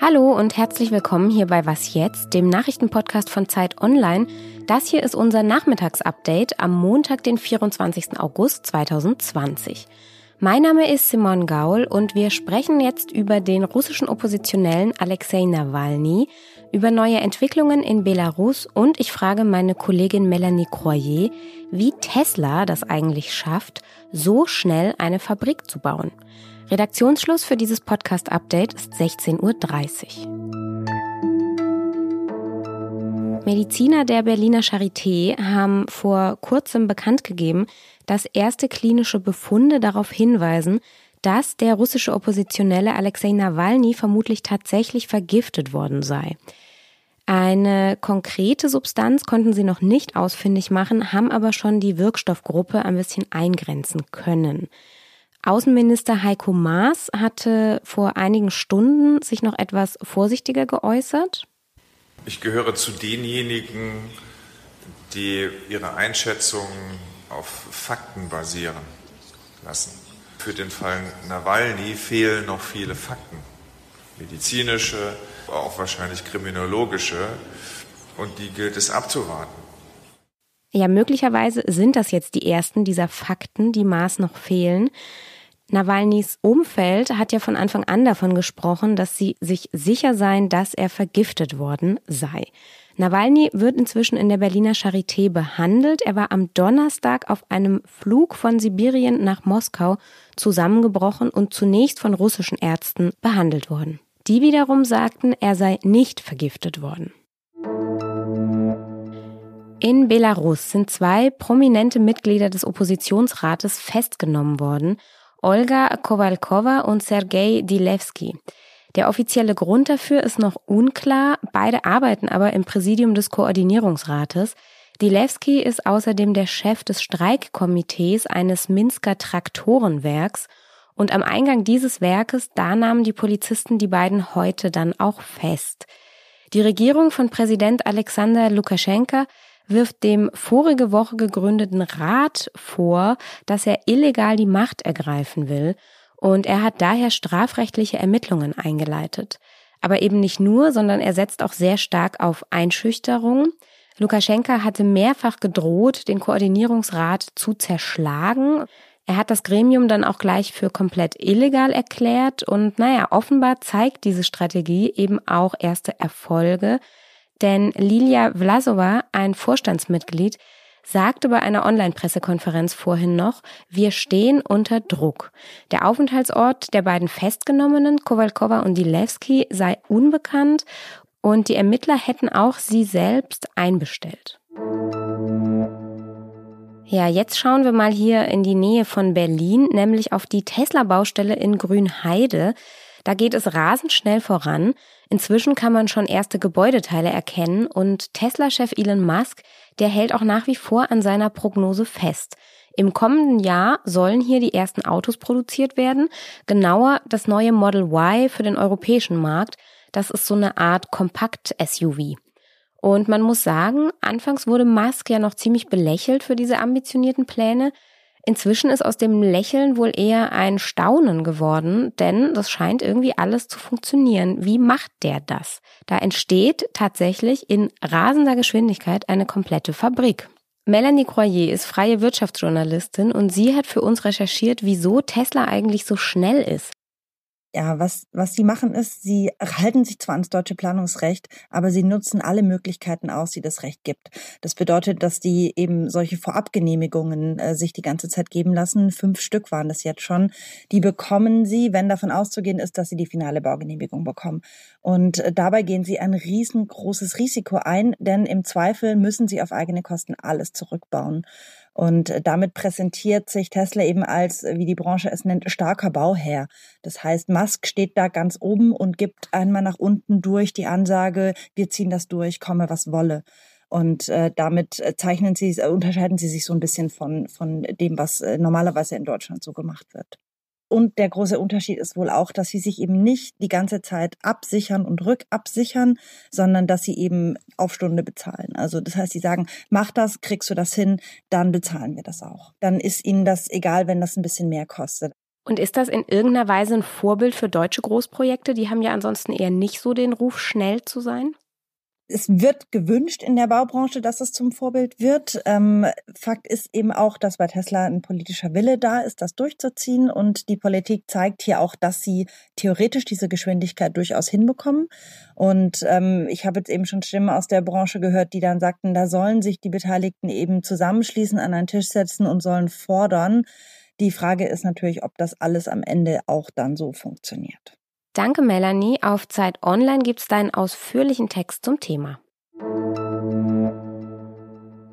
Hallo und herzlich willkommen hier bei Was jetzt, dem Nachrichtenpodcast von Zeit Online. Das hier ist unser Nachmittagsupdate am Montag, den 24. August 2020. Mein Name ist Simon Gaul und wir sprechen jetzt über den russischen Oppositionellen Alexei Nawalny, über neue Entwicklungen in Belarus und ich frage meine Kollegin Melanie Croyer, wie Tesla das eigentlich schafft, so schnell eine Fabrik zu bauen. Redaktionsschluss für dieses Podcast-Update ist 16.30 Uhr. Mediziner der Berliner Charité haben vor kurzem bekannt gegeben, dass erste klinische Befunde darauf hinweisen, dass der russische Oppositionelle Alexei Nawalny vermutlich tatsächlich vergiftet worden sei. Eine konkrete Substanz konnten sie noch nicht ausfindig machen, haben aber schon die Wirkstoffgruppe ein bisschen eingrenzen können. Außenminister Heiko Maas hatte vor einigen Stunden sich noch etwas vorsichtiger geäußert. Ich gehöre zu denjenigen, die ihre Einschätzungen auf Fakten basieren lassen. Für den Fall Nawalny fehlen noch viele Fakten, medizinische, auch wahrscheinlich kriminologische, und die gilt es abzuwarten. Ja, möglicherweise sind das jetzt die ersten dieser Fakten, die Maß noch fehlen. Nawalnys Umfeld hat ja von Anfang an davon gesprochen, dass sie sich sicher seien, dass er vergiftet worden sei. Nawalny wird inzwischen in der Berliner Charité behandelt. Er war am Donnerstag auf einem Flug von Sibirien nach Moskau zusammengebrochen und zunächst von russischen Ärzten behandelt worden. Die wiederum sagten, er sei nicht vergiftet worden. In Belarus sind zwei prominente Mitglieder des Oppositionsrates festgenommen worden. Olga Kowalkova und Sergei Dilewski. Der offizielle Grund dafür ist noch unklar. Beide arbeiten aber im Präsidium des Koordinierungsrates. Dilewski ist außerdem der Chef des Streikkomitees eines Minsker Traktorenwerks. Und am Eingang dieses Werkes, da nahmen die Polizisten die beiden heute dann auch fest. Die Regierung von Präsident Alexander Lukaschenka wirft dem vorige Woche gegründeten Rat vor, dass er illegal die Macht ergreifen will und er hat daher strafrechtliche Ermittlungen eingeleitet. Aber eben nicht nur, sondern er setzt auch sehr stark auf Einschüchterung. Lukaschenka hatte mehrfach gedroht, den Koordinierungsrat zu zerschlagen. Er hat das Gremium dann auch gleich für komplett illegal erklärt und naja, offenbar zeigt diese Strategie eben auch erste Erfolge, denn Lilia Vlasova, ein Vorstandsmitglied, sagte bei einer Online-Pressekonferenz vorhin noch, wir stehen unter Druck. Der Aufenthaltsort der beiden Festgenommenen, Kowalkova und Dilewski, sei unbekannt und die Ermittler hätten auch sie selbst einbestellt. Ja, jetzt schauen wir mal hier in die Nähe von Berlin, nämlich auf die Tesla-Baustelle in Grünheide. Da geht es rasend schnell voran. Inzwischen kann man schon erste Gebäudeteile erkennen und Tesla-Chef Elon Musk, der hält auch nach wie vor an seiner Prognose fest. Im kommenden Jahr sollen hier die ersten Autos produziert werden, genauer das neue Model Y für den europäischen Markt. Das ist so eine Art Kompakt-SUV. Und man muss sagen, anfangs wurde Musk ja noch ziemlich belächelt für diese ambitionierten Pläne. Inzwischen ist aus dem Lächeln wohl eher ein Staunen geworden, denn das scheint irgendwie alles zu funktionieren. Wie macht der das? Da entsteht tatsächlich in rasender Geschwindigkeit eine komplette Fabrik. Melanie Croyer ist freie Wirtschaftsjournalistin und sie hat für uns recherchiert, wieso Tesla eigentlich so schnell ist. Ja, was, was sie machen ist, sie halten sich zwar ans deutsche Planungsrecht, aber sie nutzen alle Möglichkeiten aus, die das Recht gibt. Das bedeutet, dass die eben solche Vorabgenehmigungen äh, sich die ganze Zeit geben lassen. Fünf Stück waren das jetzt schon. Die bekommen sie, wenn davon auszugehen ist, dass sie die finale Baugenehmigung bekommen. Und äh, dabei gehen sie ein riesengroßes Risiko ein, denn im Zweifel müssen sie auf eigene Kosten alles zurückbauen. Und damit präsentiert sich Tesla eben als, wie die Branche es nennt, starker Bauherr. Das heißt, Musk steht da ganz oben und gibt einmal nach unten durch die Ansage, wir ziehen das durch, komme was wolle. Und äh, damit äh, zeichnen sie, äh, unterscheiden sie sich so ein bisschen von, von dem, was äh, normalerweise in Deutschland so gemacht wird. Und der große Unterschied ist wohl auch, dass sie sich eben nicht die ganze Zeit absichern und rückabsichern, sondern dass sie eben auf Stunde bezahlen. Also das heißt, sie sagen, mach das, kriegst du das hin, dann bezahlen wir das auch. Dann ist ihnen das egal, wenn das ein bisschen mehr kostet. Und ist das in irgendeiner Weise ein Vorbild für deutsche Großprojekte? Die haben ja ansonsten eher nicht so den Ruf, schnell zu sein es wird gewünscht in der Baubranche, dass es zum Vorbild wird. Ähm, Fakt ist eben auch, dass bei Tesla ein politischer Wille da ist, das durchzuziehen. Und die Politik zeigt hier auch, dass sie theoretisch diese Geschwindigkeit durchaus hinbekommen. Und ähm, ich habe jetzt eben schon Stimmen aus der Branche gehört, die dann sagten, da sollen sich die Beteiligten eben zusammenschließen, an einen Tisch setzen und sollen fordern. Die Frage ist natürlich, ob das alles am Ende auch dann so funktioniert. Danke, Melanie. Auf Zeit Online gibt es deinen ausführlichen Text zum Thema.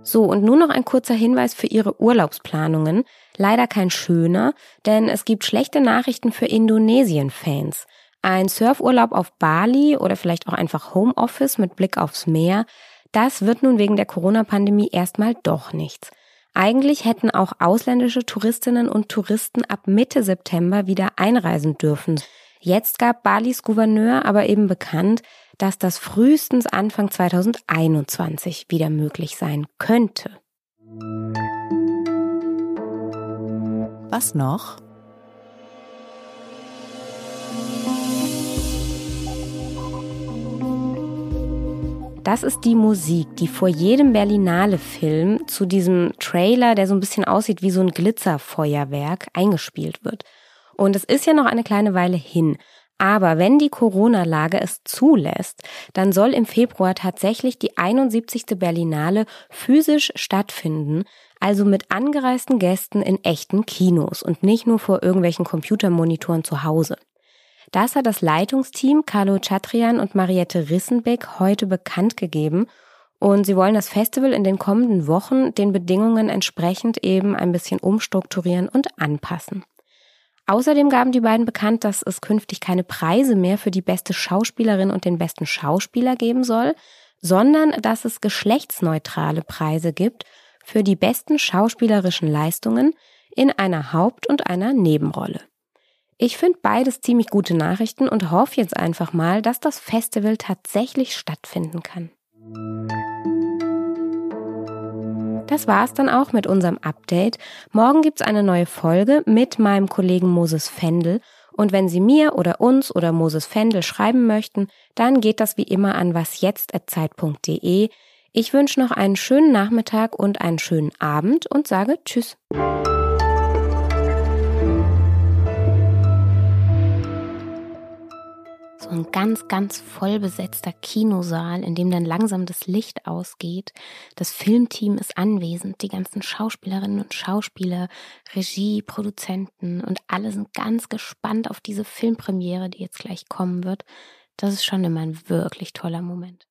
So, und nun noch ein kurzer Hinweis für Ihre Urlaubsplanungen. Leider kein schöner, denn es gibt schlechte Nachrichten für Indonesien-Fans. Ein Surfurlaub auf Bali oder vielleicht auch einfach Homeoffice mit Blick aufs Meer, das wird nun wegen der Corona-Pandemie erstmal doch nichts. Eigentlich hätten auch ausländische Touristinnen und Touristen ab Mitte September wieder einreisen dürfen. Jetzt gab Balis Gouverneur aber eben bekannt, dass das frühestens Anfang 2021 wieder möglich sein könnte. Was noch? Das ist die Musik, die vor jedem Berlinale-Film zu diesem Trailer, der so ein bisschen aussieht wie so ein Glitzerfeuerwerk, eingespielt wird. Und es ist ja noch eine kleine Weile hin. Aber wenn die Corona-Lage es zulässt, dann soll im Februar tatsächlich die 71. Berlinale physisch stattfinden, also mit angereisten Gästen in echten Kinos und nicht nur vor irgendwelchen Computermonitoren zu Hause. Das hat das Leitungsteam Carlo Chatrian und Mariette Rissenbeck heute bekannt gegeben und sie wollen das Festival in den kommenden Wochen den Bedingungen entsprechend eben ein bisschen umstrukturieren und anpassen. Außerdem gaben die beiden bekannt, dass es künftig keine Preise mehr für die beste Schauspielerin und den besten Schauspieler geben soll, sondern dass es geschlechtsneutrale Preise gibt für die besten schauspielerischen Leistungen in einer Haupt- und einer Nebenrolle. Ich finde beides ziemlich gute Nachrichten und hoffe jetzt einfach mal, dass das Festival tatsächlich stattfinden kann. Das war's dann auch mit unserem Update. Morgen gibt's eine neue Folge mit meinem Kollegen Moses Fendel. Und wenn Sie mir oder uns oder Moses Fendel schreiben möchten, dann geht das wie immer an wasjetzt.zeit.de. Ich wünsche noch einen schönen Nachmittag und einen schönen Abend und sage Tschüss. So ein ganz, ganz voll besetzter Kinosaal, in dem dann langsam das Licht ausgeht. Das Filmteam ist anwesend, die ganzen Schauspielerinnen und Schauspieler, Regie, Produzenten und alle sind ganz gespannt auf diese Filmpremiere, die jetzt gleich kommen wird. Das ist schon immer ein wirklich toller Moment.